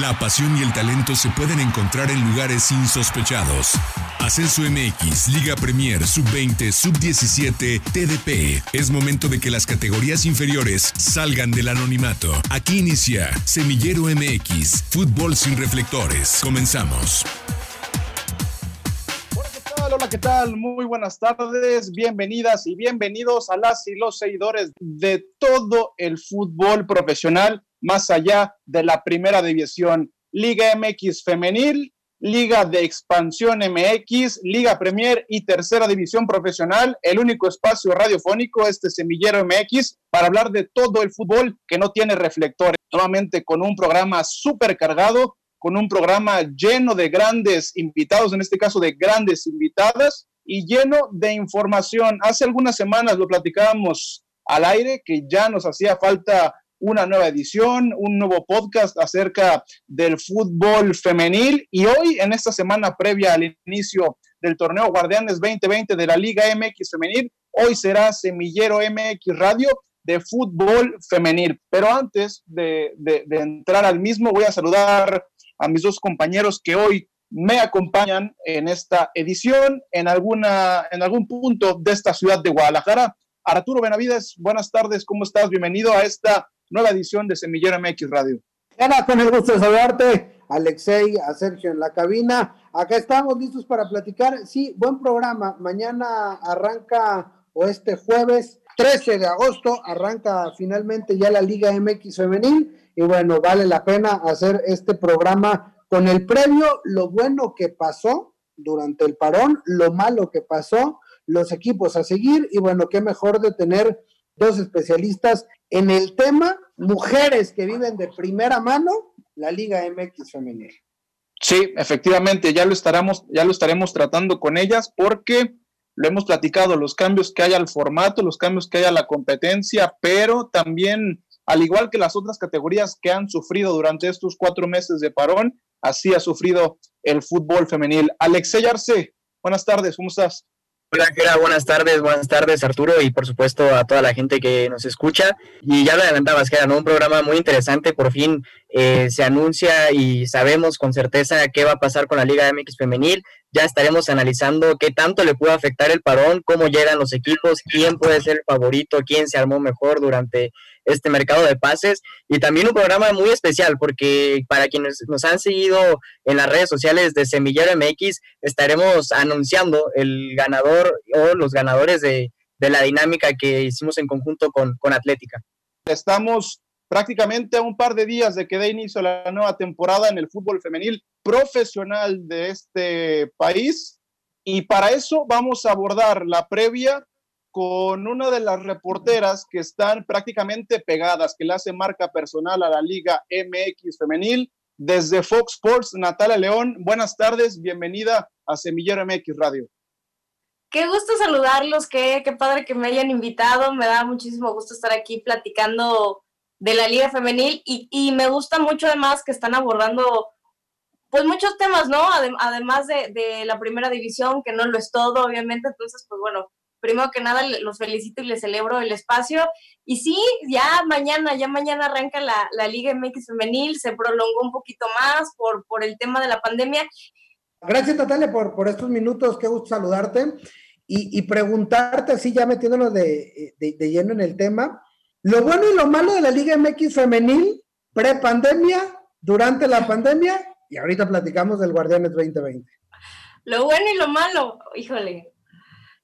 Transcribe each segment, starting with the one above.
La pasión y el talento se pueden encontrar en lugares insospechados. Ascenso MX, Liga Premier, Sub-20, Sub-17, TDP. Es momento de que las categorías inferiores salgan del anonimato. Aquí inicia Semillero MX, fútbol sin reflectores. Comenzamos. Hola, ¿qué tal? Hola, ¿qué tal? Muy buenas tardes, bienvenidas y bienvenidos a las y los seguidores de todo el fútbol profesional más allá de la primera división. Liga MX femenil, Liga de Expansión MX, Liga Premier y Tercera División Profesional, el único espacio radiofónico, este Semillero MX, para hablar de todo el fútbol que no tiene reflectores. Nuevamente con un programa súper cargado, con un programa lleno de grandes invitados, en este caso de grandes invitadas, y lleno de información. Hace algunas semanas lo platicábamos al aire, que ya nos hacía falta una nueva edición, un nuevo podcast acerca del fútbol femenil y hoy en esta semana previa al inicio del torneo Guardianes 2020 de la Liga MX femenil, hoy será Semillero MX Radio de fútbol femenil. Pero antes de, de, entrar al mismo, voy a saludar a mis dos compañeros que hoy me acompañan en esta edición en, alguna, en algún punto de esta ciudad de Guadalajara. Arturo Benavides, buenas tardes, ¿cómo estás? Bienvenido a esta nueva edición de Semillero MX Radio. Ana, con el gusto de saludarte, Alexei, a Sergio en la cabina. Acá estamos listos para platicar. Sí, buen programa. Mañana arranca, o este jueves 13 de agosto, arranca finalmente ya la Liga MX Femenil. Y bueno, vale la pena hacer este programa con el previo, lo bueno que pasó durante el parón, lo malo que pasó, los equipos a seguir. Y bueno, qué mejor de tener dos especialistas en el tema, mujeres que viven de primera mano, la Liga MX femenil. Sí, efectivamente, ya lo estaremos, ya lo estaremos tratando con ellas porque lo hemos platicado, los cambios que hay al formato, los cambios que hay a la competencia, pero también, al igual que las otras categorías que han sufrido durante estos cuatro meses de parón, así ha sufrido el fútbol femenil. Alexey Arce, buenas tardes, ¿cómo estás? Buenas tardes, buenas tardes, Arturo, y por supuesto a toda la gente que nos escucha. Y ya lo adelantabas, ¿no? Un programa muy interesante, por fin eh, se anuncia y sabemos con certeza qué va a pasar con la Liga MX Femenil. Ya estaremos analizando qué tanto le puede afectar el parón, cómo llegan los equipos, quién puede ser el favorito, quién se armó mejor durante este mercado de pases y también un programa muy especial porque para quienes nos han seguido en las redes sociales de Semillero MX estaremos anunciando el ganador o los ganadores de, de la dinámica que hicimos en conjunto con, con Atlética. Estamos prácticamente a un par de días de que dé inicio la nueva temporada en el fútbol femenil profesional de este país y para eso vamos a abordar la previa con una de las reporteras que están prácticamente pegadas, que le hace marca personal a la Liga MX Femenil. Desde Fox Sports, Natalia León, buenas tardes, bienvenida a Semillero MX Radio. Qué gusto saludarlos, qué, qué padre que me hayan invitado, me da muchísimo gusto estar aquí platicando de la Liga Femenil y, y me gusta mucho además que están abordando pues muchos temas, ¿no? Además de, de la primera división, que no lo es todo, obviamente, entonces, pues bueno, primero que nada los felicito y les celebro el espacio. Y sí, ya mañana, ya mañana arranca la, la Liga MX femenil, se prolongó un poquito más por, por el tema de la pandemia. Gracias Natalia por, por estos minutos, qué gusto saludarte y, y preguntarte así ya metiéndonos de, de, de, lleno en el tema, lo bueno y lo malo de la Liga MX femenil, pre-pandemia, durante la pandemia y ahorita platicamos del Guardianes 2020. Lo bueno y lo malo, híjole,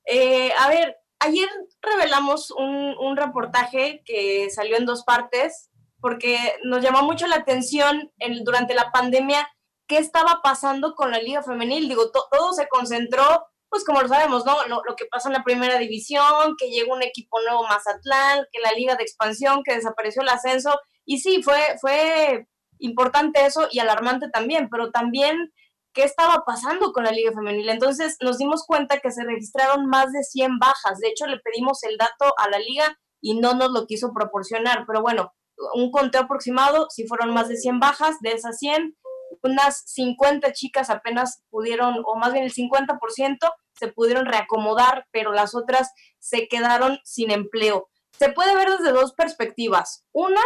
eh, a ver, ayer revelamos un, un, reportaje que salió en dos partes porque nos llamó mucho la atención en, durante la pandemia qué estaba pasando con la liga femenil. Digo, to, todo se concentró, pues como lo sabemos, ¿no? Lo, lo, que pasó en la primera división, que llegó un equipo nuevo Mazatlán, que la liga de expansión, que desapareció el ascenso. Y sí, fue, fue importante eso y alarmante también, pero también qué estaba pasando con la Liga Femenil. Entonces nos dimos cuenta que se registraron más de 100 bajas. De hecho, le pedimos el dato a la liga y no nos lo quiso proporcionar. Pero bueno, un conteo aproximado, si fueron más de 100 bajas, de esas 100, unas 50 chicas apenas pudieron, o más bien el 50% se pudieron reacomodar, pero las otras se quedaron sin empleo. Se puede ver desde dos perspectivas. Una,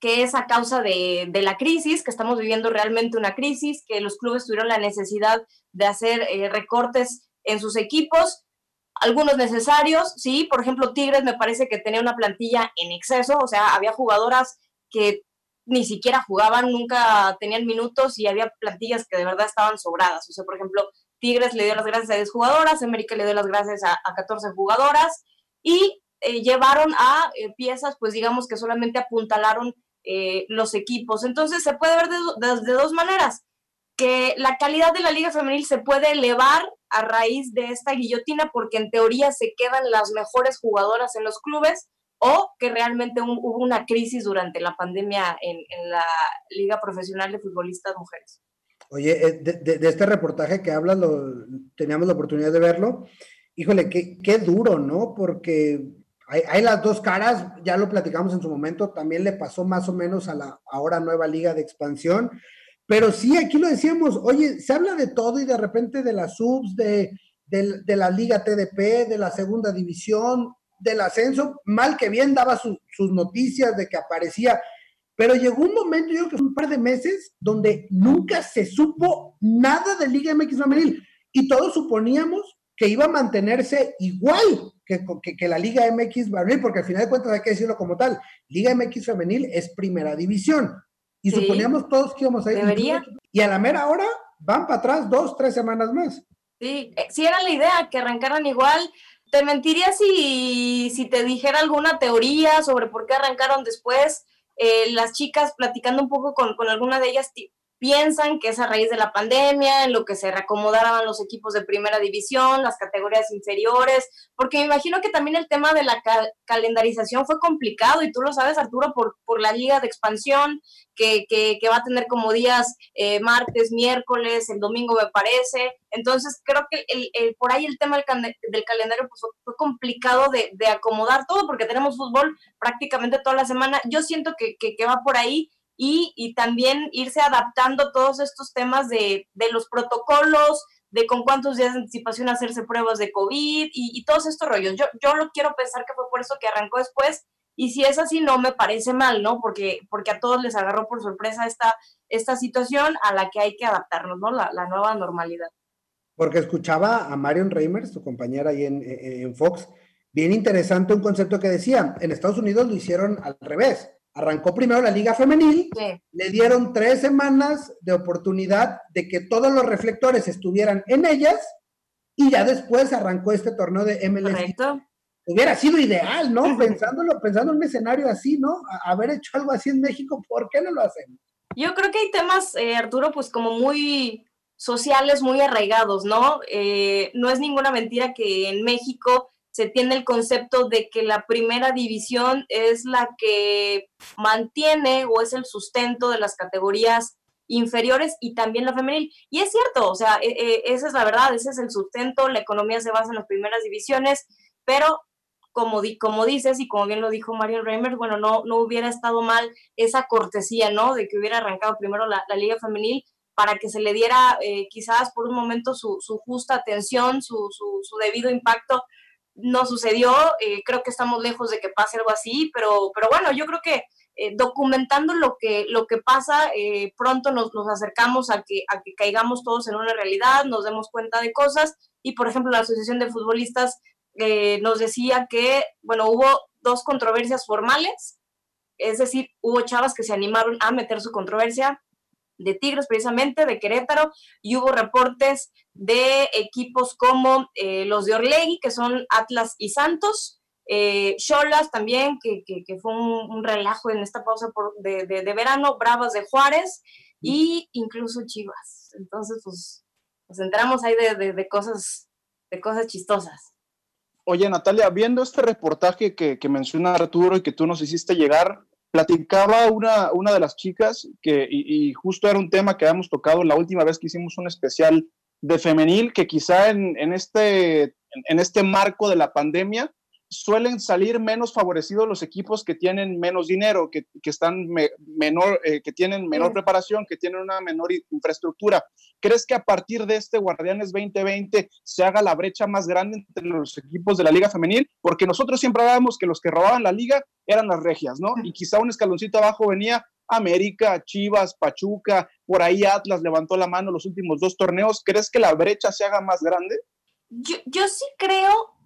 que es a causa de, la crisis, que estamos viviendo realmente una crisis, que los clubes tuvieron la necesidad de hacer eh, recortes en sus equipos, algunos necesarios, sí, por ejemplo, Tigres me parece que tenía una plantilla en exceso, o sea, había jugadoras que ni siquiera jugaban, nunca tenían minutos y había plantillas que de verdad estaban sobradas. O sea, por ejemplo, Tigres le dio las gracias a 10 jugadoras, América le dio las gracias a, 14 jugadoras y eh, llevaron a eh, piezas, pues digamos que solamente apuntalaron eh, los equipos. Entonces se puede ver de, dos maneras, que la calidad de la liga femenil se puede elevar a raíz de esta guillotina porque en teoría se quedan las mejores jugadoras en los clubes o que realmente hubo una crisis durante la pandemia en, la Liga Profesional de Futbolistas Mujeres. Oye, eh, de, este reportaje que hablas, lo, teníamos la oportunidad de verlo. Híjole, qué, qué duro, ¿no? Porque hay, las dos caras, ya lo platicamos en su momento, también le pasó más o menos a la ahora nueva liga de expansión, pero sí, aquí lo decíamos, oye, se habla de todo y de repente de las subs, de, de, la liga TDP, de la segunda división, del ascenso, mal que bien daba sus noticias de que aparecía, pero llegó un momento, yo creo que fue un par de meses, donde nunca se supo nada de Liga MX femenil y todos suponíamos que iba a mantenerse igual que, que, la Liga MX varonil, porque al final de cuentas hay que decirlo como tal, Liga MX femenil es primera división. Y suponíamos todos que íbamos a ir. Debería. Y a la mera hora van para atrás dos, tres semanas más. Sí, eh, si era la idea, que arrancaran igual. Te mentiría si, si te dijera alguna teoría sobre por qué arrancaron después. Eh, las chicas platicando un poco con, con alguna de ellas piensan que es a raíz de la pandemia, en lo que se reacomodaban los equipos de primera división, las categorías inferiores, porque me imagino que también el tema de la calendarización fue complicado y tú lo sabes, Arturo, por, por la liga de expansión, que, que, va a tener como días eh, martes, miércoles, el domingo me parece. Entonces creo que el, por ahí el tema del, calendario pues, fue, complicado de, de, acomodar todo porque tenemos fútbol prácticamente toda la semana. Yo siento que, que va por ahí y, también irse adaptando todos estos temas de, los protocolos, de con cuántos días de anticipación hacerse pruebas de COVID y, todos estos rollos. Yo, yo lo quiero pensar que fue por eso que arrancó después y si es así no me parece mal, ¿no? Porque, porque a todos les agarró por sorpresa esta, esta situación a la que hay que adaptarnos, ¿no? La, nueva normalidad. Porque escuchaba a Marion Reimers, tu compañera ahí en, en Fox, bien interesante un concepto que decía, en Estados Unidos lo hicieron al revés arrancó primero la liga femenil, le dieron tres semanas de oportunidad de que todos los reflectores estuvieran en ellas y ya después arrancó este torneo de MLS. Correcto. Hubiera sido ideal, ¿no? Pensándolo, pensando en un escenario así, ¿no? haber hecho algo así en México, ¿por qué no lo hacemos? Yo creo que hay temas, eh, Arturo, pues como muy sociales, muy arraigados, ¿no? Eh, no es ninguna mentira que en México se tiene el concepto de que la primera división es la que mantiene o es el sustento de las categorías inferiores y también la femenil. Y es cierto, o sea, e, e, esa es la verdad, ese es el sustento, la economía se basa en las primeras divisiones, pero como, di, como dices y como bien lo dijo Mario Reimer, bueno, no, no hubiera estado mal esa cortesía, ¿no? De que hubiera arrancado primero la, liga femenil para que se le diera eh, quizás por un momento su, justa atención, su, su debido impacto no sucedió, eh, creo que estamos lejos de que pase algo así, pero, pero bueno, yo creo que eh, documentando lo que, lo que pasa, eh, pronto nos, nos, acercamos a que, a que caigamos todos en una realidad, nos demos cuenta de cosas y, por ejemplo, la Asociación de Futbolistas nos decía que, bueno, hubo dos controversias formales, es decir, hubo chavas que se animaron a meter su controversia, de Tigres precisamente, de Querétaro, y hubo reportes de equipos como eh, los de Orlegui, que son Atlas y Santos, eh, Cholas también, que, fue un, relajo en esta pausa de, verano, Bravas de Juárez, y incluso Chivas. Entonces, pues, nos enteramos ahí de, cosas, de cosas chistosas. Oye, Natalia, viendo este reportaje que, que menciona Arturo y que tú nos hiciste llegar, platicaba una, una de las chicas que, y, justo era un tema que habíamos tocado la última vez que hicimos un especial de femenil, que quizá en, en este, en este marco de la pandemia suelen salir menos favorecidos los equipos que tienen menos dinero, que, están menor, eh, que tienen menor preparación, que tienen una menor infraestructura. ¿Crees que a partir de este Guardianes 2020 se haga la brecha más grande entre los equipos de la Liga Femenil? Porque nosotros siempre hablábamos que los que robaban la liga eran las regias, ¿no? Y quizá un escaloncito abajo venía América, Chivas, Pachuca, por ahí Atlas levantó la mano los últimos dos torneos. ¿Crees que la brecha se haga más grande? Yo, yo sí creo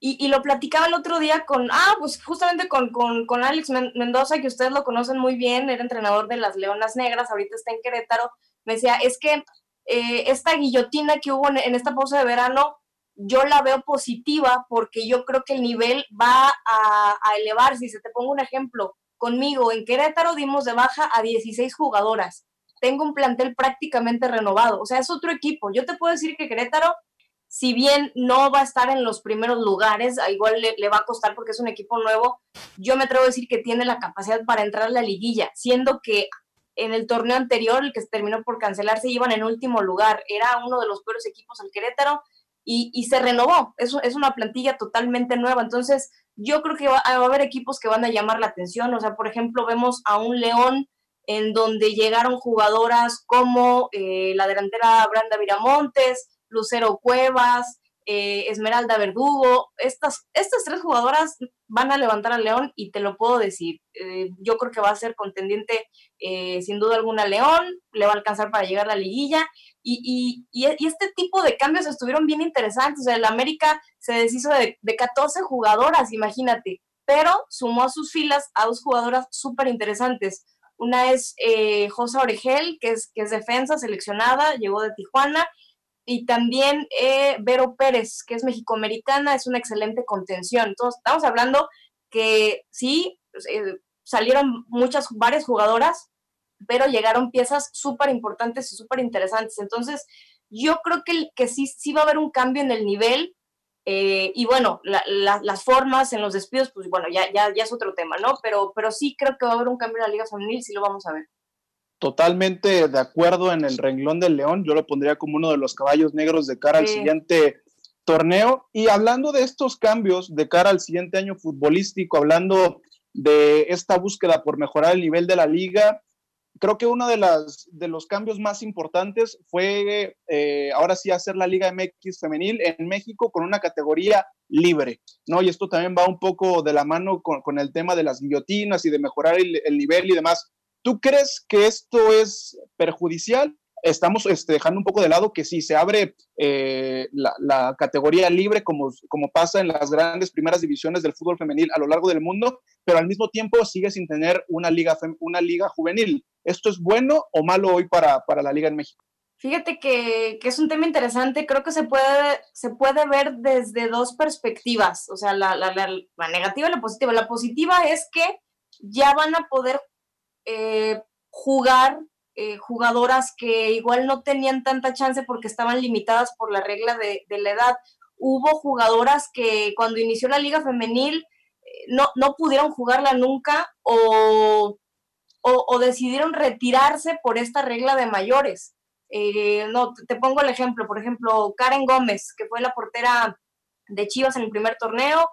y, lo platicaba el otro día con, ah, pues justamente con, con, con, Alex Mendoza, que ustedes lo conocen muy bien, era entrenador de las Leonas Negras, ahorita está en Querétaro, me decía, es que eh, esta guillotina que hubo en, esta pausa de verano, yo la veo positiva porque yo creo que el nivel va a, elevarse. Si te pongo un ejemplo, conmigo en Querétaro dimos de baja a 16 jugadoras. Tengo un plantel prácticamente renovado, o sea, es otro equipo. Yo te puedo decir que Querétaro si bien no va a estar en los primeros lugares, igual le, va a costar porque es un equipo nuevo, yo me atrevo a decir que tiene la capacidad para entrar a la liguilla, siendo que en el torneo anterior, el que terminó por cancelarse, iban en último lugar, era uno de los peores equipos al Querétaro y, se renovó, es, es una plantilla totalmente nueva, entonces yo creo que va, a haber equipos que van a llamar la atención, o sea, por ejemplo, vemos a un León en donde llegaron jugadoras como eh, la delantera Branda Viramontes, Lucero Cuevas, eh, Esmeralda Verdugo. Estas, estas tres jugadoras van a levantar al León y te lo puedo decir. Eh, yo creo que va a ser contendiente eh, sin duda alguna León, le va a alcanzar para llegar a la liguilla. Y, este tipo de cambios estuvieron bien interesantes. O sea, el América se deshizo de, 14 jugadoras, imagínate, pero sumó a sus filas a dos jugadoras súper interesantes. Una es Josa Oregel, que es, que es defensa seleccionada, llegó de Tijuana, y también eh, Vero Pérez, que es mexicoamericana, es una excelente contención. Entonces, estamos hablando que sí, pues, eh, salieron muchas, varias jugadoras, pero llegaron piezas súper importantes y súper interesantes. Entonces, yo creo que, que sí, sí va a haber un cambio en el nivel. Eh, y bueno, las formas en los despidos, pues bueno, ya, ya, ya es otro tema, ¿no? Pero, pero sí creo que va a haber un cambio en la Liga Femenil, sí lo vamos a ver totalmente de acuerdo en el renglón del León. Yo lo pondría como uno de los caballos negros de cara al siguiente torneo. Y hablando de estos cambios de cara al siguiente año futbolístico, hablando de esta búsqueda por mejorar el nivel de la liga, creo que uno de, las, de los cambios más importantes fue eh, ahora sí hacer la Liga MX femenil en México con una categoría libre, ¿no? Y esto también va un poco de la mano con, el tema de las guillotinas y de mejorar el nivel y demás. ¿Tú crees que esto es perjudicial? Estamos este, dejando un poco de lado que si se abre eh, la, categoría libre, como, como pasa en las grandes primeras divisiones del fútbol femenil a lo largo del mundo, pero al mismo tiempo sigue sin tener una liga, una liga juvenil. ¿Esto es bueno o malo hoy para, para la liga en México? Fíjate que, que, es un tema interesante, creo que se puede, se puede ver desde dos perspectivas, o sea, la, la, la, negativa y la positiva. La positiva es que ya van a poder eh, jugar eh, jugadoras que igual no tenían tanta chance porque estaban limitadas por la regla de, la edad. Hubo jugadoras que cuando inició la liga femenil eh, no, no pudieron jugarla nunca o, o, decidieron retirarse por esta regla de mayores. no, te pongo el ejemplo, por ejemplo, Karen Gómez, que fue la portera de Chivas en el primer torneo,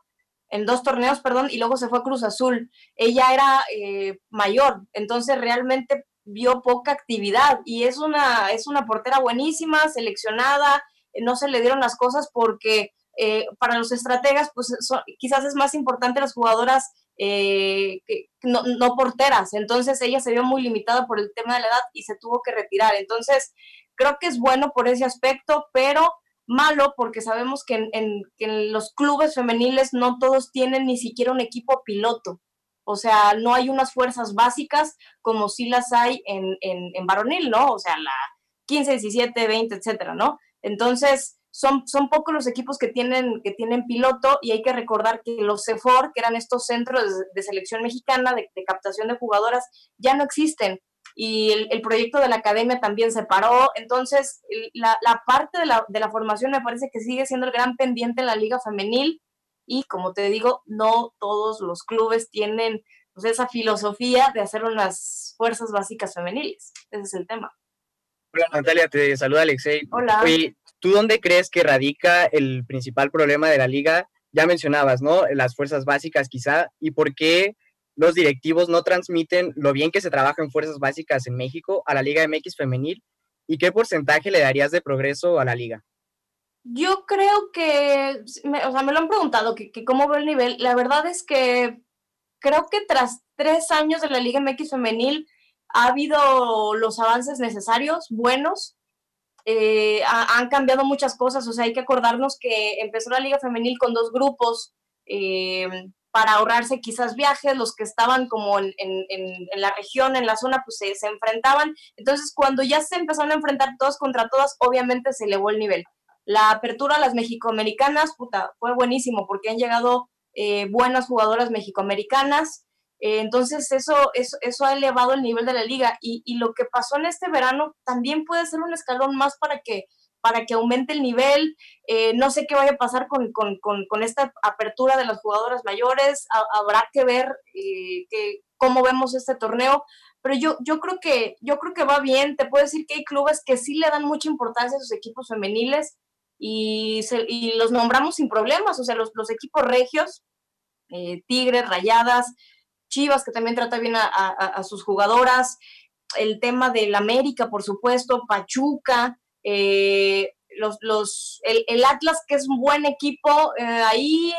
en dos torneos, perdón, y luego se fue a Cruz Azul. Ella era eh, mayor, entonces realmente vio poca actividad y es una, es una portera buenísima, seleccionada, no se le dieron las cosas porque eh, para los estrategas, pues quizás es más importante las jugadoras eh, no, no, porteras, entonces ella se vio muy limitada por el tema de la edad y se tuvo que retirar. Entonces, creo que es bueno por ese aspecto, pero malo porque sabemos que en, los clubes femeniles no todos tienen ni siquiera un equipo piloto. O sea, no hay unas fuerzas básicas como sí las hay en, en, varonil, ¿no? O sea, la 15, 17, 20, etcétera, ¿no? Entonces, son, son pocos los equipos que tienen, que tienen piloto y hay que recordar que los CEFOR, que eran estos centros de, selección mexicana de, captación de jugadoras, ya no existen y el, proyecto de la academia también se paró. Entonces, la, parte de la, de la, formación me parece que sigue siendo el gran pendiente en la liga femenil y como te digo, no todos los clubes tienen pues, esa filosofía de hacer unas fuerzas básicas femeniles. Ese es el tema. Hola Natalia, te saluda Alexei. Hola. ¿tú dónde crees que radica el principal problema de la liga ya mencionabas, ¿no? Las fuerzas básicas quizá, y por qué los directivos no transmiten lo bien que se trabaja en fuerzas básicas en México a la Liga MX femenil y qué porcentaje le darías de progreso a la liga. Yo creo que, o sea, me lo han preguntado, que, que cómo veo el nivel. La verdad es que creo que tras tres años de la Liga MX femenil ha habido los avances necesarios, buenos. Eh, han cambiado muchas cosas, o sea, hay que acordarnos que empezó la Liga Femenil con dos grupos eh, para ahorrarse quizás viajes, los que estaban como en, la región, en la zona, pues se, se, enfrentaban. Entonces, cuando ya se empezaron a enfrentar todos contra todas, obviamente se elevó el nivel. La apertura a las mexicoamericanas, puta, fue buenísimo porque han llegado eh, buenas jugadoras mexicoamericanas. Eh, entonces, eso, eso, eso, ha elevado el nivel de la liga. Y, y, lo que pasó en este verano también puede ser un escalón más para que, para que aumente el nivel. Eh, no sé qué vaya a pasar con, con, con, esta apertura de las jugadoras mayores. habrá que ver que, cómo vemos este torneo. Pero yo, yo, creo que, yo creo que va bien. Te puedo decir que hay clubes que sí le dan mucha importancia a sus equipos femeniles y, y los nombramos sin problemas, o sea, los, los equipos regios, eh, Tigres, Rayadas, Chivas, que también trata bien a, a, sus jugadoras, el tema del América, por supuesto, Pachuca, eh, los, los, el, Atlas, que es un buen equipo, eh, ahí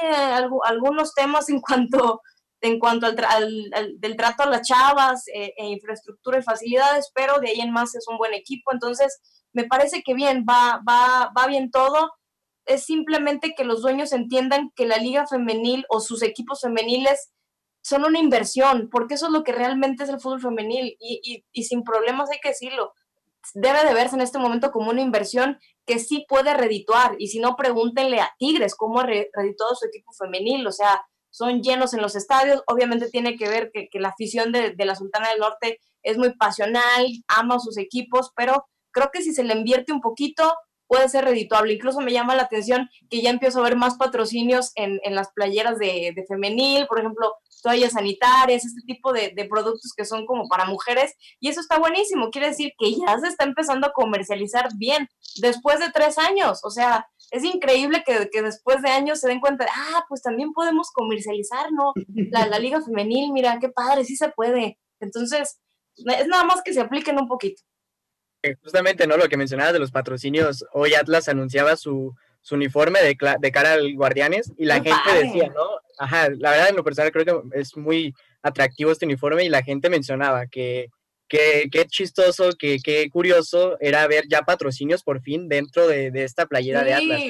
algunos temas en cuanto, en cuanto al, al, del trato a las chavas, e infraestructura y facilidades, pero de ahí en más es un buen equipo, entonces me parece que bien, va, va, va bien todo. Es simplemente que los dueños entiendan que la liga femenil o sus equipos femeniles son una inversión, porque eso es lo que realmente es el fútbol femenil y, y, sin problemas hay que decirlo. Debe de verse en este momento como una inversión que sí puede redituar. Y si no, pregúntenle a Tigres cómo ha redituado su equipo femenil, o sea, son llenos en los estadios, obviamente tiene que ver que, que la afición de, de la Sultana del Norte es muy pasional, ama a sus equipos, pero creo que si se le invierte un poquito puede ser redituable. Incluso me llama la atención que ya empiezo a ver más patrocinios en, en las playeras de, de, femenil, por ejemplo, toallas sanitarias, este tipo de, productos que son como para mujeres, y eso está buenísimo. Quiere decir que ya se está empezando a comercializar bien después de tres años. O sea, es increíble que, que después de años se den cuenta de, ah, pues también podemos comercializar, ¿no? La, la liga femenil, mira, qué padre, sí se puede. Entonces, es nada más que se apliquen un poquito. Justamente, ¿no? Lo que mencionabas de los patrocinios, hoy Atlas anunciaba su, su uniforme de, de, cara al Guardianes y la gente decía, ¿no? Ajá, la verdad en lo personal creo que es muy atractivo este uniforme y la gente mencionaba que qué chistoso, que qué curioso era ver ya patrocinios por fin dentro de, de esta playera de Atlas.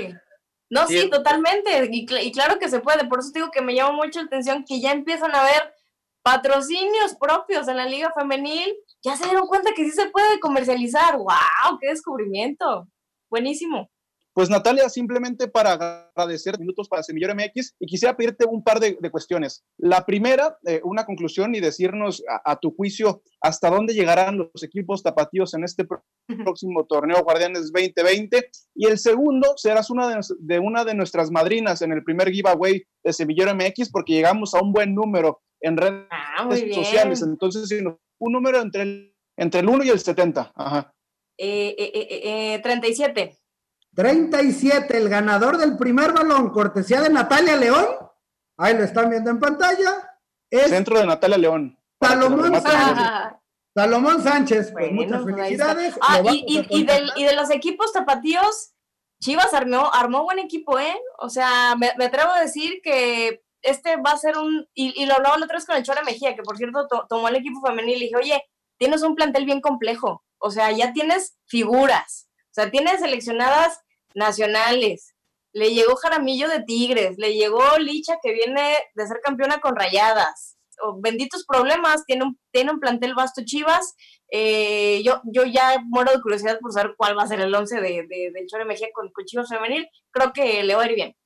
No, sí, totalmente. Y, y, claro que se puede. Por eso digo que me llama mucho la atención que ya empiezan a ver patrocinios propios en la liga femenil ya se dieron cuenta que sí se puede comercializar. ¡Wow! ¡Qué descubrimiento! Buenísimo. Pues Natalia, simplemente para agradecer minutos para Semillero MX y quisiera pedirte un par de, cuestiones. La primera, eh, una conclusión y decirnos a, tu juicio hasta dónde llegarán los equipos tapatíos en este próximo torneo Guardianes 2020. Y el segundo, serás una de, de, una de nuestras madrinas en el primer giveaway de Semillero MX porque llegamos a un buen número en redes ah, sociales. Entonces, si nos un número entre el, entre el 1 y el 70. Ajá. Eh, eh, 37. Eh, 37, el ganador del primer balón, cortesía de Natalia León. Ahí lo están viendo en pantalla. Es Centro de Natalia León. Salomón Sánchez. Salomón Sánchez, pues muchas felicidades. Ah, y, y, y, del, y, de los equipos tapatíos, Chivas armó, armó buen equipo, ¿eh? O sea, me, me atrevo a decir que este va a ser un, y, lo hablaba la otra vez con el Chora Mejía, que por cierto tomó el equipo femenil y dije, oye, tienes un plantel bien complejo, o sea, ya tienes figuras, o sea, tienes seleccionadas nacionales, le llegó Jaramillo de Tigres, le llegó Licha que viene de ser campeona con Rayadas, benditos problemas, tiene un, tiene un plantel vasto Chivas, eh, yo, yo ya muero de curiosidad por saber cuál va a ser el 11 de, de, del Chora Mejía con, con Chivas femenil, creo que le va a ir bien.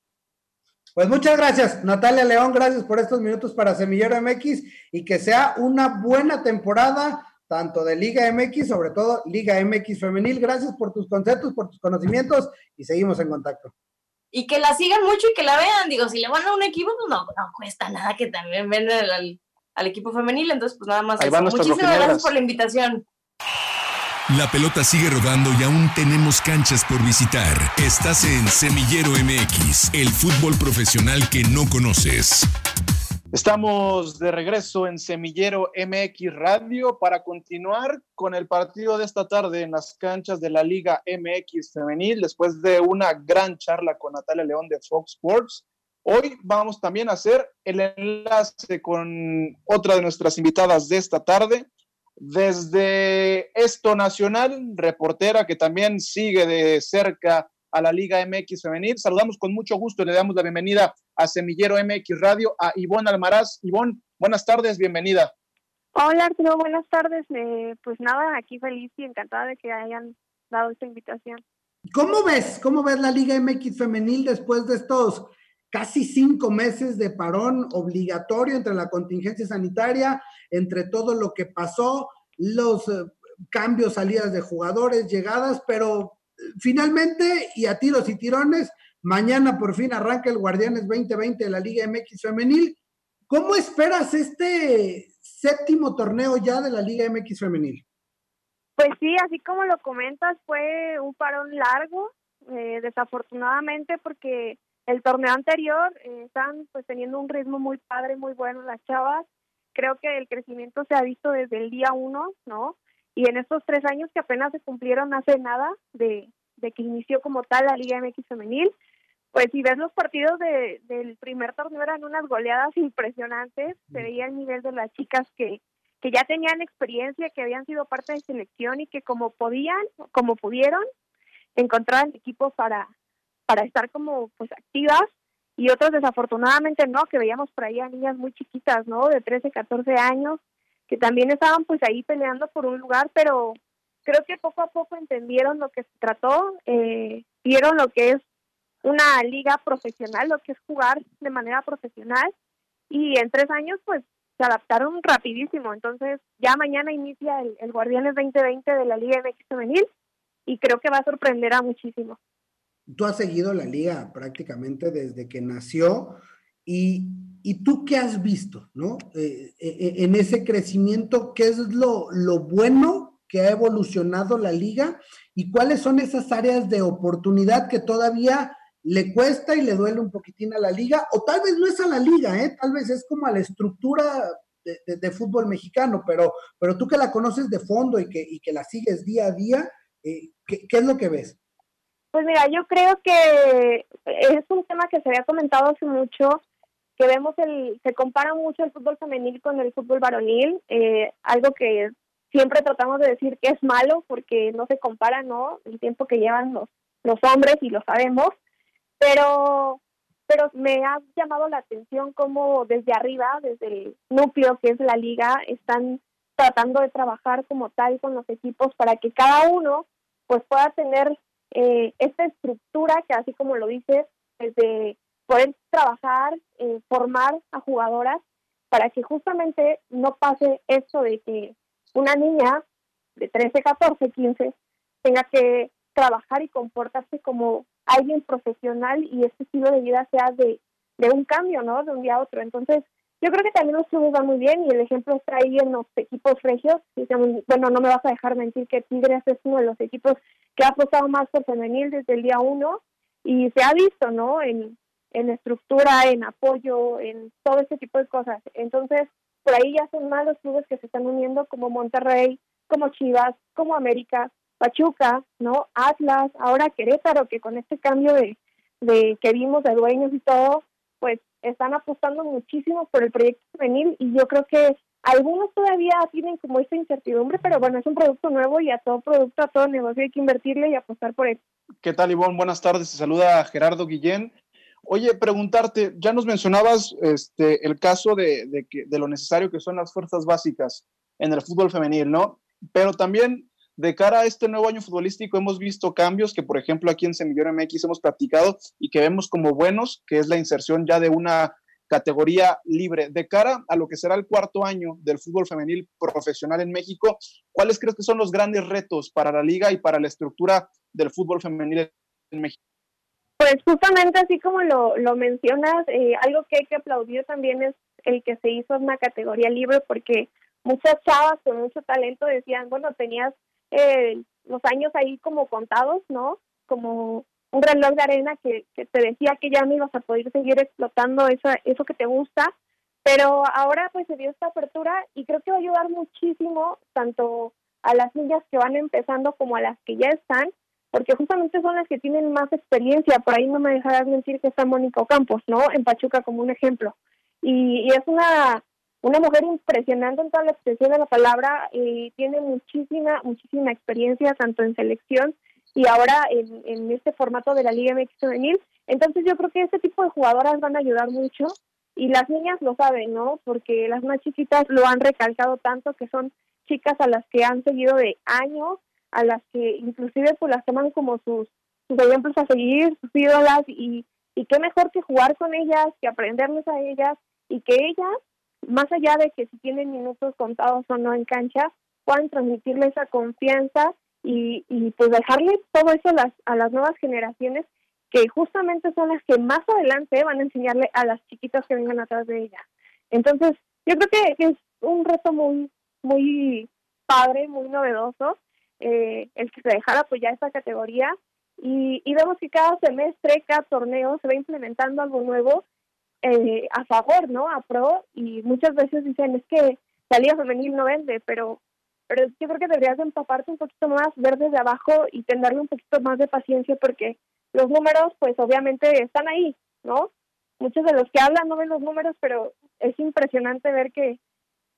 Pues muchas gracias, Natalia León, gracias por estos minutos para Semillero MX y que sea una buena temporada, tanto de Liga MX, sobre todo Liga MX Femenil. Gracias por tus conceptos, por tus conocimientos y seguimos en contacto. Y que la sigan mucho y que la vean. Digo, si le van a un equipo, pues no, no cuesta nada que también ven al, al equipo femenil. Entonces, pues nada más. Muchísimas gracias por la invitación. La pelota sigue rodando y aún tenemos canchas por visitar. Estás en Semillero MX, el fútbol profesional que no conoces. Estamos de regreso en Semillero MX Radio para continuar con el partido de esta tarde en las canchas de la Liga MX Femenil después de una gran charla con Natalia León de Fox Sports. Hoy vamos también a hacer el enlace con otra de nuestras invitadas de esta tarde, desde Esto Nacional, reportera que también sigue de cerca a la Liga MX Femenil. Saludamos con mucho gusto y le damos la bienvenida a Semillero MX Radio, a Ivonne Almaraz. Ivonne, buenas tardes, bienvenida. Hola Arturo, buenas tardes. Eh, pues nada, aquí feliz y encantada de que hayan dado esta invitación. ¿Cómo ves? ¿Cómo ves la Liga MX Femenil después de estos casi cinco meses de parón obligatorio entre la contingencia sanitaria, entre todo lo que pasó, los eh, cambios, salidas de jugadores, llegadas, pero eh, finalmente, y a tiros y tirones, mañana por fin arranca el Guardianes 2020 de la Liga MX Femenil. ¿Cómo esperas este séptimo torneo ya de la Liga MX Femenil? Pues sí, así como lo comentas, fue un parón largo, eh, desafortunadamente, porque el torneo anterior eh, están pues teniendo un ritmo muy padre, muy bueno las chavas. Creo que el crecimiento se ha visto desde el día uno, ¿no? Y en estos tres años que apenas se cumplieron hace nada de, de que inició como tal la Liga MX femenil, pues si ves los partidos de, del primer torneo eran unas goleadas impresionantes, se veía el nivel de las chicas que, que ya tenían experiencia, que habían sido parte de selección y que como podían, como pudieron, encontraban equipos para, para estar como pues activas y otros desafortunadamente no, que veíamos por ahí a niñas muy chiquitas, ¿no? De 13, 14 años, que también estaban pues ahí peleando por un lugar, pero creo que poco a poco entendieron lo que se trató, eh, vieron lo que es una liga profesional, lo que es jugar de manera profesional y en tres años pues se adaptaron rapidísimo. Entonces ya mañana inicia el, el Guardianes 2020 de la Liga MX Femenil y creo que va a sorprender a muchísimo tú has seguido la liga prácticamente desde que nació y, tú qué has visto, ¿no? Eh, eh, eh, en ese crecimiento, ¿qué es lo, lo bueno que ha evolucionado la liga y cuáles son esas áreas de oportunidad que todavía le cuesta y le duele un poquitín a la liga, o tal vez no es a la liga, ¿eh? tal vez es como a la estructura de, fútbol mexicano, pero, pero tú que la conoces de fondo y que, y que la sigues día a día, ¿qué, ¿qué, es lo que ves? Pues mira, yo creo que es un tema que se había comentado hace mucho, que vemos el, se compara mucho el fútbol femenil con el fútbol varonil, eh, algo que siempre tratamos de decir que es malo porque no se compara, ¿no? El tiempo que llevan los, los hombres y lo sabemos, pero, pero me ha llamado la atención cómo desde arriba, desde el núcleo que es la liga, están tratando de trabajar como tal con los equipos para que cada uno pues pueda tener eh, esta estructura que así como lo dices, desde poder trabajar, eh, formar a jugadoras para que justamente no pase eso de que una niña de 13, 14, 15 tenga que trabajar y comportarse como alguien profesional y este estilo de vida sea de, de un cambio, ¿no? De un día a otro. Entonces, yo creo que también los clubes van muy bien y el ejemplo está ahí en los equipos regios. Bueno, no me vas a dejar mentir que Tigres es uno de los equipos que ha apostado más por femenil desde el día uno y se ha visto, ¿no? En, en estructura, en apoyo, en todo ese tipo de cosas. Entonces, por ahí ya son más los clubes que se están uniendo como Monterrey, como Chivas, como América, Pachuca, ¿no? Atlas, ahora Querétaro, que con este cambio de, de que vimos de dueños y todo, pues están apostando muchísimo por el proyecto femenil y yo creo que algunos todavía tienen como esta incertidumbre, pero bueno, es un producto nuevo y a todo producto, a todo negocio hay que invertirle y apostar por él. ¿Qué tal, Ivonne? Buenas tardes. Te saluda Gerardo Guillén. Oye, preguntarte, ya nos mencionabas este, el caso de, de, que, de lo necesario que son las fuerzas básicas en el fútbol femenil, ¿no? Pero también de cara a este nuevo año futbolístico hemos visto cambios que, por ejemplo, aquí en Semillero MX hemos practicado y que vemos como buenos, que es la inserción ya de una categoría libre. De cara a lo que será el cuarto año del fútbol femenil profesional en México, ¿cuáles crees que son los grandes retos para la liga y para la estructura del fútbol femenil en México? Pues justamente así como lo, lo mencionas, eh, algo que hay que aplaudir también es el que se hizo una categoría libre porque muchas chavas con mucho talento decían, bueno, tenías eh, los años ahí como contados, ¿no? Como un reloj de arena que, que te decía que ya no ibas a poder seguir explotando eso, eso que te gusta, pero ahora pues se dio esta apertura y creo que va a ayudar muchísimo tanto a las niñas que van empezando como a las que ya están, porque justamente son las que tienen más experiencia. Por ahí no me dejarás mentir que está Mónica Campos, ¿no? En Pachuca como un ejemplo. Y, y, es una, una mujer impresionante en toda la expresión de la palabra y tiene muchísima, muchísima experiencia tanto en selección y ahora en, en este formato de la Liga MX Juvenil. Entonces yo creo que este tipo de jugadoras van a ayudar mucho y las niñas lo saben, ¿no? Porque las más chiquitas lo han recalcado tanto que son chicas a las que han seguido de años, a las que inclusive pues las toman como sus, sus ejemplos a seguir, sus ídolas y, y qué mejor que jugar con ellas, que aprenderles a ellas y que ellas, más allá de que si tienen minutos contados o no en cancha, puedan transmitirle esa confianza y, y pues dejarle todo eso a las, nuevas generaciones que justamente son las que más adelante van a enseñarle a las chiquitas que vengan atrás de ella. Entonces, yo creo que es un reto muy, muy padre, muy novedoso, eh, el que se dejara apoyar esta categoría y, y, vemos que cada semestre, cada torneo se va implementando algo nuevo eh, a favor, ¿no? A pro y muchas veces dicen es que la liga femenil no vende, pero pero yo creo que deberías de empaparte un poquito más, ver desde abajo y tenerle un poquito más de paciencia porque los números pues obviamente están ahí, ¿no? Muchos de los que hablan no ven los números, pero es impresionante ver que,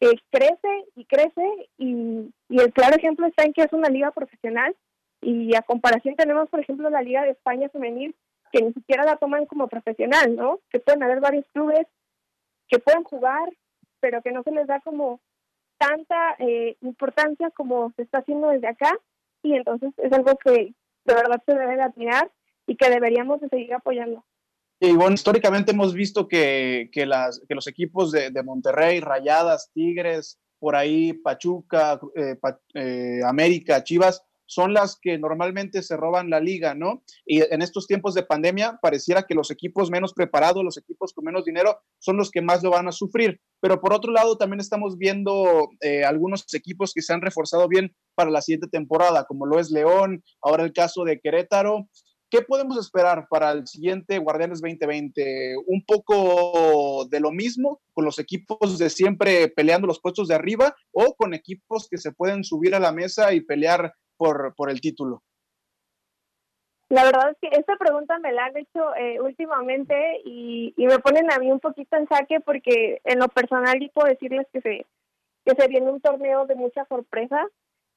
que crece y crece y, y el claro ejemplo está en que es una liga profesional y a comparación tenemos, por ejemplo, la Liga de España femenil que ni siquiera la toman como profesional, ¿no? Que pueden haber varios clubes que pueden jugar, pero que no se les da como tanta eh, importancia como se está haciendo desde acá y entonces es algo que de verdad se debe de admirar y que deberíamos de seguir apoyando. Y bueno, históricamente hemos visto que, que, las, que los equipos de, de, Monterrey, Rayadas, Tigres, por ahí Pachuca, eh, pa, eh, América, Chivas, son las que normalmente se roban la liga, ¿no? Y en estos tiempos de pandemia pareciera que los equipos menos preparados, los equipos con menos dinero, son los que más lo van a sufrir. Pero por otro lado, también estamos viendo eh, algunos equipos que se han reforzado bien para la siguiente temporada, como lo es León, ahora el caso de Querétaro. ¿Qué podemos esperar para el siguiente Guardianes 2020? ¿Un poco de lo mismo, con los equipos de siempre peleando los puestos de arriba o con equipos que se pueden subir a la mesa y pelear por, por el título? La verdad es que esta pregunta me la han hecho eh, últimamente y, me ponen a mí un poquito en saque porque en lo personal y puedo decirles que se, que se viene un torneo de mucha sorpresa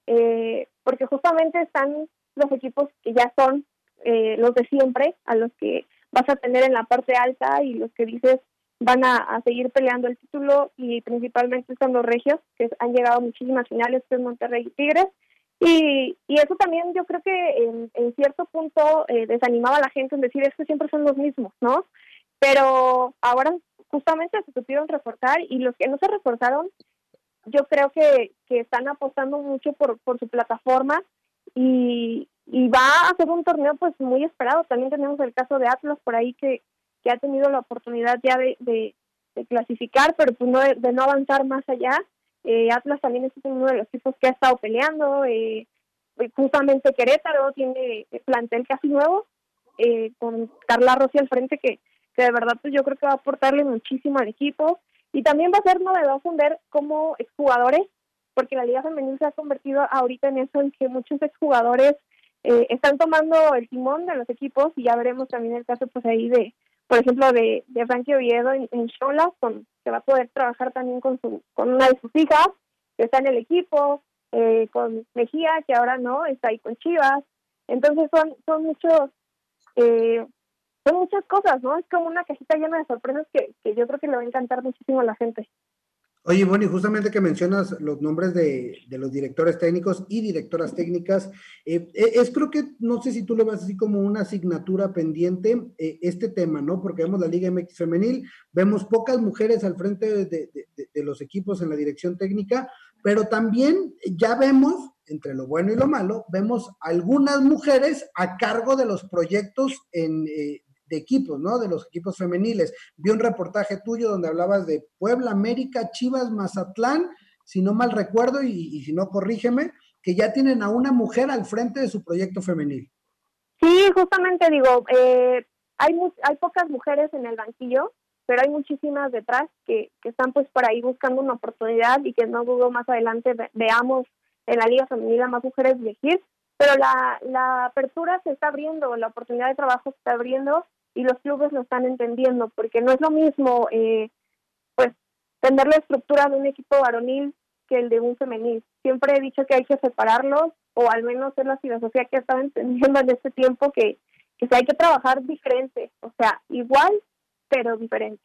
eh, porque justamente están los equipos que ya son eh, los de siempre, a los que vas a tener en la parte alta y los que dices van a, a seguir peleando el título y principalmente están los regios que han llegado a muchísimas finales, que es Monterrey y Tigres y, y eso también yo creo que en, cierto punto eh, desanimaba a la gente en decir es que siempre son los mismos, ¿no? Pero ahora justamente se supieron reforzar y los que no se reforzaron, yo creo que, que están apostando mucho por, su plataforma y, y va a ser un torneo pues muy esperado. También tenemos el caso de Atlas por ahí que, que ha tenido la oportunidad ya de, de, de clasificar, pero pues no de no avanzar más allá eh, Atlas también es uno de los equipos que ha estado peleando. Eh, justamente Querétaro tiene plantel casi nuevo, eh, con Carla Rossi al frente, que, que de verdad pues yo creo que va a aportarle muchísimo al equipo. Y también va a ser novedoso ver cómo exjugadores, porque la Liga Femenil se ha convertido ahorita en eso, en que muchos exjugadores eh, están tomando el timón de los equipos, y ya veremos también el caso pues ahí de, por ejemplo, de, de Frankie Oviedo en, en Cholas, con, que va a poder trabajar también con, su, con una de sus hijas, que está en el equipo, eh, con Mejía, que ahora no, está ahí con Chivas. Entonces son, son muchos, eh, son muchas cosas, ¿no? Es como una cajita llena de sorpresas que, que yo creo que le va a encantar muchísimo a la gente. Oye, Bonnie, justamente que mencionas los nombres de, los directores técnicos y directoras técnicas, eh, es creo que, no sé si tú lo ves así como una asignatura pendiente, eh, este tema, ¿no? Porque vemos la Liga MX femenil, vemos pocas mujeres al frente de, los equipos en la dirección técnica, pero también ya vemos, entre lo bueno y lo malo, vemos algunas mujeres a cargo de los proyectos en, eh, de equipos, ¿no? De los equipos femeniles. Vi un reportaje tuyo donde hablabas de Puebla, América, Chivas, Mazatlán, si no mal recuerdo, y, y si no, corrígeme, que ya tienen a una mujer al frente de su proyecto femenil. Sí, justamente digo, eh, hay, hay pocas mujeres en el banquillo, pero hay muchísimas detrás que, que están pues por ahí buscando una oportunidad y que no dudo más adelante veamos en la Liga Femenina más mujeres elegir, pero la, la apertura se está abriendo, la oportunidad de trabajo se está abriendo y los clubes lo están entendiendo, porque no es lo mismo, eh, pues, tener la estructura de un equipo varonil que el de un femenil. Siempre he dicho que hay que separarlos, o al menos es la filosofía que he estado entendiendo en este tiempo, que, que hay que trabajar diferente, o sea, igual, pero diferente.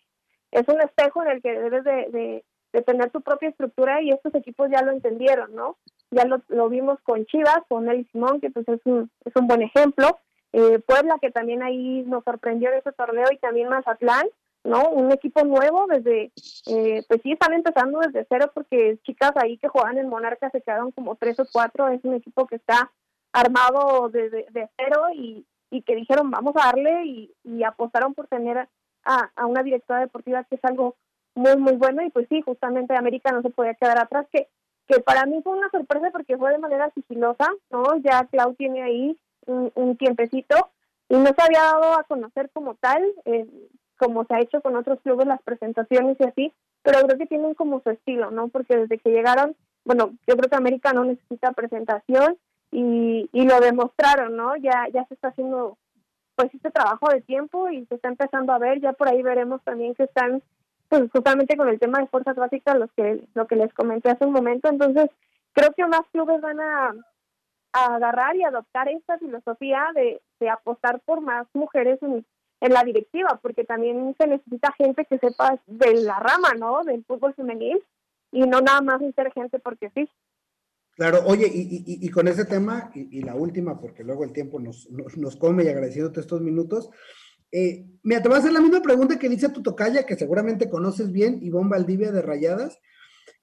Es un espejo en el que debes de, tener tu propia estructura y estos equipos ya lo entendieron, ¿no? Ya lo, lo vimos con Chivas, con Nelly Simón, que pues es un, es un buen ejemplo, eh, Puebla, que también ahí nos sorprendió en ese torneo, y también Mazatlán, ¿no? Un equipo nuevo desde, eh, pues sí, están empezando desde cero porque chicas ahí que juegan en Monarca se quedaron como tres o cuatro, es un equipo que está armado desde de cero y, y que dijeron vamos a darle y, y apostaron por tener a, a, una directora deportiva que es algo muy muy bueno y pues sí, justamente América no se podía quedar atrás, que, que para mí fue una sorpresa porque fue de manera sigilosa, ¿no? Ya Clau tiene ahí un, tiempecito y no se había dado a conocer como tal, eh, como se ha hecho con otros clubes las presentaciones y así, pero creo que tienen como su estilo, ¿no? Porque desde que llegaron, bueno, yo creo que América no necesita presentación y, y lo demostraron, ¿no? Ya, ya se está haciendo pues este trabajo de tiempo y se está empezando a ver, ya por ahí veremos también que están pues justamente con el tema de fuerzas básicas los que lo que les comenté hace un momento, entonces creo que más clubes van a agarrar y adoptar esta filosofía de, apostar por más mujeres en, la directiva, porque también se necesita gente que sepa de la rama, ¿no? Del fútbol femenil y no nada más ser gente porque sí. Claro, oye, y, con ese tema, y, la última, porque luego el tiempo nos, nos, come y agradeciéndote estos minutos, eh, mira, te voy a hacer la misma pregunta que dice tu tocaya, que seguramente conoces bien, Ivonne Valdivia de Rayadas.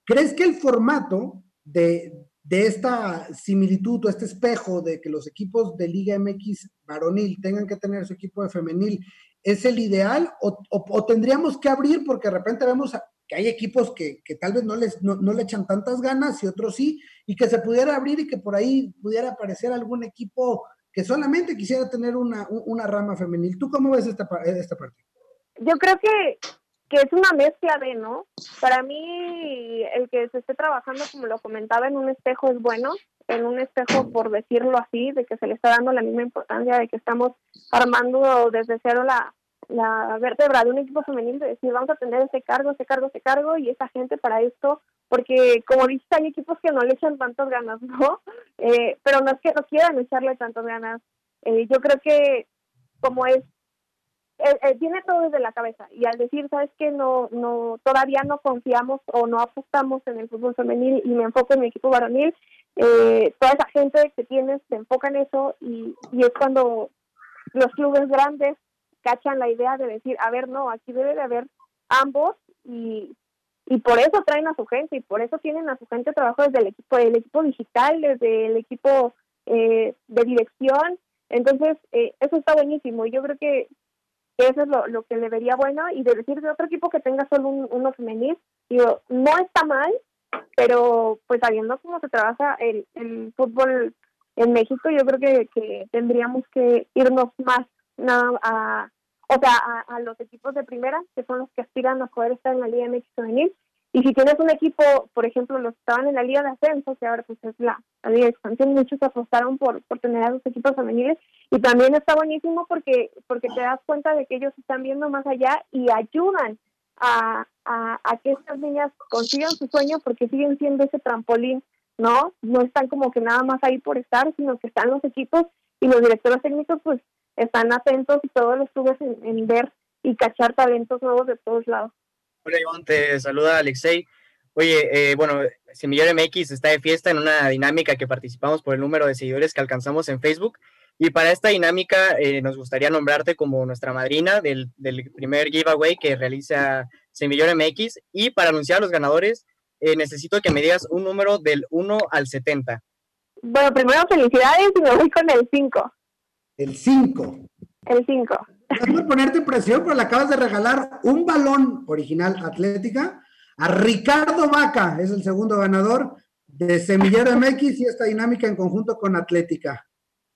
¿Crees que el formato de, de esta similitud o este espejo de que los equipos de Liga MX varonil tengan que tener su equipo de femenil, ¿es el ideal o, tendríamos que abrir porque de repente vemos que hay equipos que, tal vez no, les, no, le echan tantas ganas y otros sí, y que se pudiera abrir y que por ahí pudiera aparecer algún equipo que solamente quisiera tener una, una rama femenil? ¿Tú cómo ves esta, esta parte? Yo creo que que es una mezcla de, ¿no? Para mí, el que se esté trabajando, como lo comentaba, en un espejo es bueno, en un espejo, por decirlo así, de que se le está dando la misma importancia, de que estamos armando desde cero la, la vértebra de un equipo femenil, de decir, vamos a tener ese cargo, ese cargo, ese cargo, y esa gente para esto, porque como dices, hay equipos que no le echan tantas ganas, ¿no? Eh, pero no es que no quieran echarle tantas ganas. Eh, yo creo que como es eh, eh, tiene todo desde la cabeza y al decir, sabes que no, no, todavía no confiamos o no apostamos en el fútbol femenil y me enfoco en mi equipo varonil, eh, toda esa gente que tienes se enfoca en eso y, y es cuando los clubes grandes cachan la idea de decir, a ver, no, aquí debe de haber ambos y, y por eso traen a su gente y por eso tienen a su gente trabajo desde el equipo, el equipo digital, desde el equipo de dirección. Entonces, eso está buenísimo. y Yo creo que, eso es lo, que le vería bueno. Y de decir de otro equipo que tenga solo un, uno femenil, digo, no está mal, pero pues sabiendo cómo se trabaja el, el fútbol en México, yo creo que, tendríamos que irnos más a, o sea, a, a, los equipos de primera, que son los que aspiran a poder estar en la Liga MX femenil, y si tienes un equipo, por ejemplo, los que estaban en la Liga de Ascenso, que ahora pues es la, Liga de Expansión, muchos apostaron por, por tener a los equipos femeniles y también está buenísimo porque, porque te das cuenta de que ellos están viendo más allá y ayudan a, a, que estas niñas consigan su sueño porque siguen siendo ese trampolín, ¿no? No están como que nada más ahí por estar, sino que están los equipos y los directores técnicos pues están atentos y todos los clubes en ver y cachar talentos nuevos de todos lados. Hola Iván, te saluda Alexei. Oye, eh, bueno, Semillero MX está de fiesta en una dinámica que participamos por el número de seguidores que alcanzamos en Facebook. Y para esta dinámica eh, nos gustaría nombrarte como nuestra madrina del, primer giveaway que realiza Semillero MX. Y para anunciar a los ganadores, eh, necesito que me digas un número del 1 al 70. Bueno, primero felicidades y me voy con el 5. El 5. El 5 por ponerte presión, pero le acabas de regalar un balón original Atlética a Ricardo Vaca, es el segundo ganador de Semillero MX y esta dinámica en conjunto con Atlética.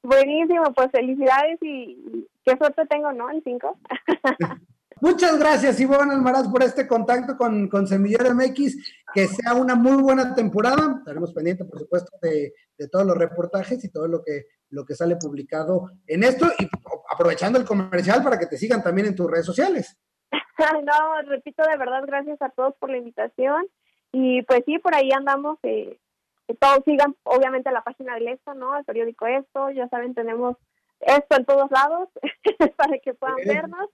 Buenísimo, pues felicidades y qué suerte tengo, ¿no? En cinco. Muchas gracias, Ivonne Almaraz, por este contacto con, con Semillero MX. Que sea una muy buena temporada. Estaremos pendientes, por supuesto, de, todos los reportajes y todo lo que, lo que sale publicado en esto. Y aprovechando el comercial para que te sigan también en tus redes sociales. no, repito, de verdad, gracias a todos por la invitación. Y pues sí, por ahí andamos. Eh, que todos sigan, obviamente, la página del Esto, ¿no? El periódico Esto. Ya saben, tenemos esto en todos lados para que puedan vernos.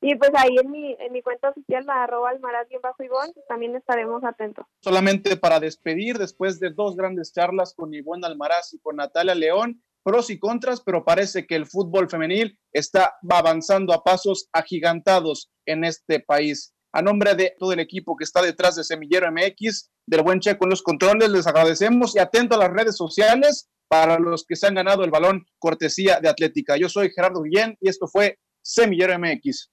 Y pues ahí en mi, en mi cuenta oficial, la arroba almaraz bajo Ivonne, también estaremos atentos. Solamente para despedir, después de dos grandes charlas con Ivonne Almaraz y con Natalia León, pros y contras, pero parece que el fútbol femenil está avanzando a pasos agigantados en este país. A nombre de todo el equipo que está detrás de Semillero MX, del buen Checo en los controles, les agradecemos y atento a las redes sociales para los que se han ganado el balón cortesía de Atlética. Yo soy Gerardo Guillén y esto fue Semillero MX.